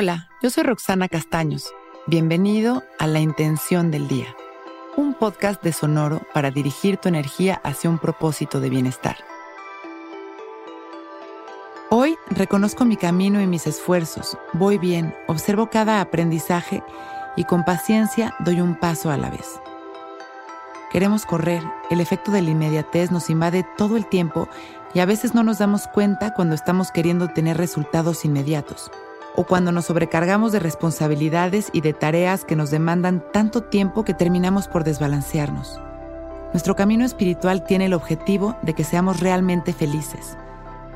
Hola, yo soy Roxana Castaños. Bienvenido a La Intención del Día, un podcast de Sonoro para dirigir tu energía hacia un propósito de bienestar. Hoy reconozco mi camino y mis esfuerzos, voy bien, observo cada aprendizaje y con paciencia doy un paso a la vez. Queremos correr, el efecto de la inmediatez nos invade todo el tiempo y a veces no nos damos cuenta cuando estamos queriendo tener resultados inmediatos o cuando nos sobrecargamos de responsabilidades y de tareas que nos demandan tanto tiempo que terminamos por desbalancearnos. Nuestro camino espiritual tiene el objetivo de que seamos realmente felices.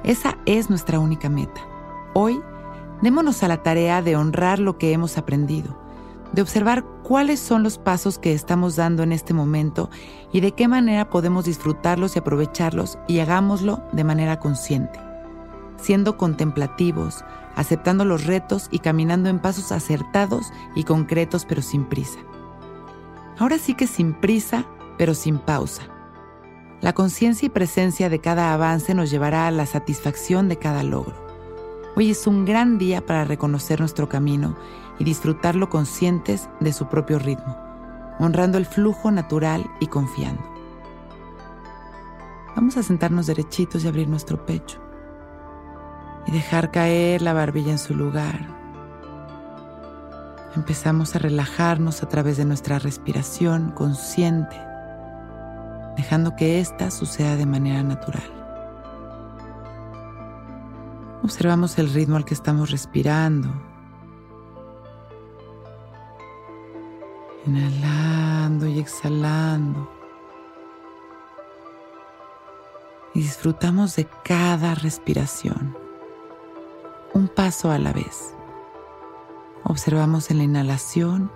Esa es nuestra única meta. Hoy, démonos a la tarea de honrar lo que hemos aprendido, de observar cuáles son los pasos que estamos dando en este momento y de qué manera podemos disfrutarlos y aprovecharlos y hagámoslo de manera consciente, siendo contemplativos, aceptando los retos y caminando en pasos acertados y concretos pero sin prisa. Ahora sí que sin prisa pero sin pausa. La conciencia y presencia de cada avance nos llevará a la satisfacción de cada logro. Hoy es un gran día para reconocer nuestro camino y disfrutarlo conscientes de su propio ritmo, honrando el flujo natural y confiando. Vamos a sentarnos derechitos y abrir nuestro pecho y dejar caer la barbilla en su lugar. Empezamos a relajarnos a través de nuestra respiración consciente, dejando que ésta suceda de manera natural. Observamos el ritmo al que estamos respirando. Inhalando y exhalando. Y disfrutamos de cada respiración un paso a la vez. Observamos en la inhalación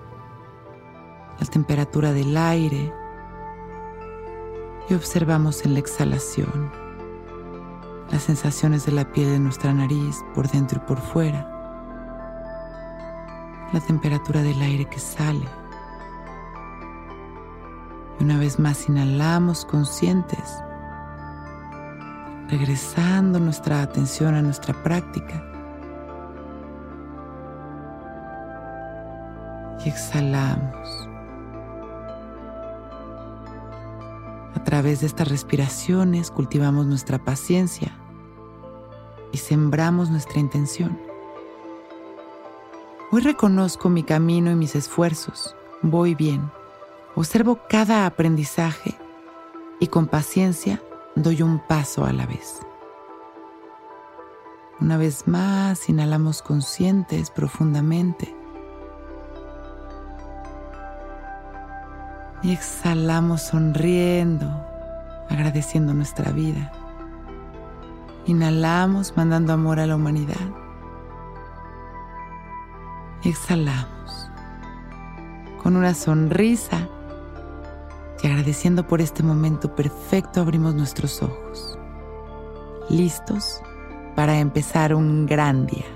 la temperatura del aire y observamos en la exhalación las sensaciones de la piel de nuestra nariz por dentro y por fuera, la temperatura del aire que sale. Y una vez más inhalamos conscientes, regresando nuestra atención a nuestra práctica exhalamos. A través de estas respiraciones cultivamos nuestra paciencia y sembramos nuestra intención. Hoy reconozco mi camino y mis esfuerzos. Voy bien. Observo cada aprendizaje y con paciencia doy un paso a la vez. Una vez más, inhalamos conscientes profundamente y exhalamos sonriendo, agradeciendo nuestra vida. Inhalamos mandando amor a la humanidad. Exhalamos con una sonrisa y agradeciendo por este momento perfecto abrimos nuestros ojos, listos para empezar un gran día.